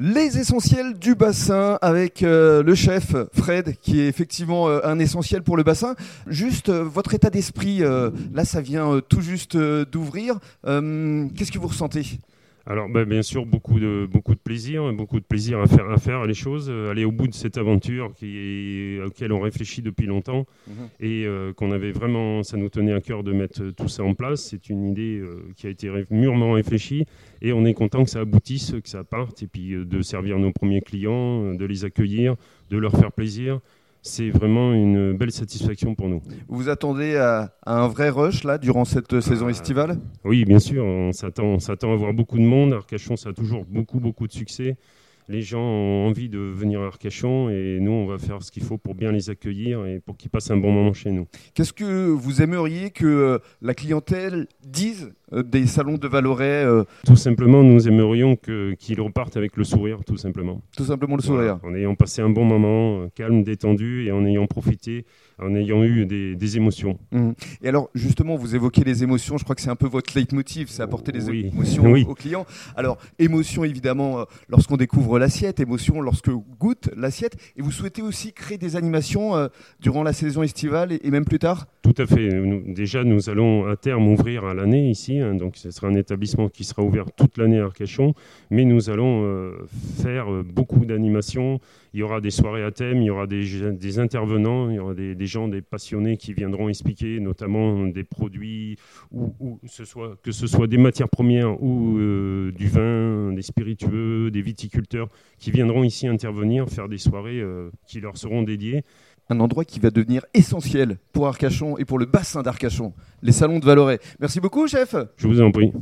Les essentiels du bassin avec euh, le chef Fred, qui est effectivement euh, un essentiel pour le bassin. Juste euh, votre état d'esprit, là ça vient tout juste d'ouvrir. Qu'est-ce que vous ressentez? Alors, bah, bien sûr, beaucoup de, beaucoup de plaisir, beaucoup de plaisir à faire, à faire les choses, euh, aller au bout de cette aventure qui auquel on réfléchit depuis longtemps Mhm. et euh, qu'on avait vraiment, ça nous tenait à cœur de mettre euh, tout ça en place. C'est une idée euh, qui a été mûrement réfléchie et on est content que ça aboutisse, que ça parte et puis euh, de servir nos premiers clients, de les accueillir, de leur faire plaisir. C'est vraiment une belle satisfaction pour nous. Vous vous attendez à, à un vrai rush là durant cette euh, saison Ah. estivale? Oui, bien sûr, on s'attend, on s'attend à voir beaucoup de monde. Arcachon, ça a toujours beaucoup, beaucoup de succès. Les gens ont envie de venir à Arcachon et nous, on va faire ce qu'il faut pour bien les accueillir et pour qu'ils passent un bon moment chez nous. Qu'est-ce que vous aimeriez que euh, la clientèle dise euh, des salons de Valoret euh, Tout simplement, nous aimerions qu'ils repartent avec le sourire, tout simplement. Tout simplement le sourire. Voilà, en ayant passé un bon moment, euh, calme, détendu et en ayant profité, en ayant eu des, des émotions. Mhm. Et alors, justement, vous évoquez les émotions. Je crois que c'est un peu votre leitmotiv, c'est apporter des Oui. émotions Oui. aux clients. Alors, émotion évidemment euh, lorsqu'on découvre l'assiette, émotion lorsque goûte l'assiette. Et vous souhaitez aussi créer des animations euh, durant la saison estivale et, et même plus tard? Tout à fait. Déjà, nous allons à terme ouvrir à l'année ici. hein, donc, ce sera un établissement qui sera ouvert toute l'année à Arcachon. Mais nous allons euh, faire euh, beaucoup d'animations. Il y aura des soirées à thème, il y aura des, intervenants, il y aura des, gens, des passionnés qui viendront expliquer notamment des produits, que ce soit des matières premières ou euh, du vin, des spiritueux, des viticulteurs qui viendront ici intervenir, faire des soirées qui leur seront dédiées. Un endroit qui va devenir essentiel pour Arcachon et pour le bassin d'Arcachon, les salons de Valoret. Merci beaucoup, chef. Je vous en prie.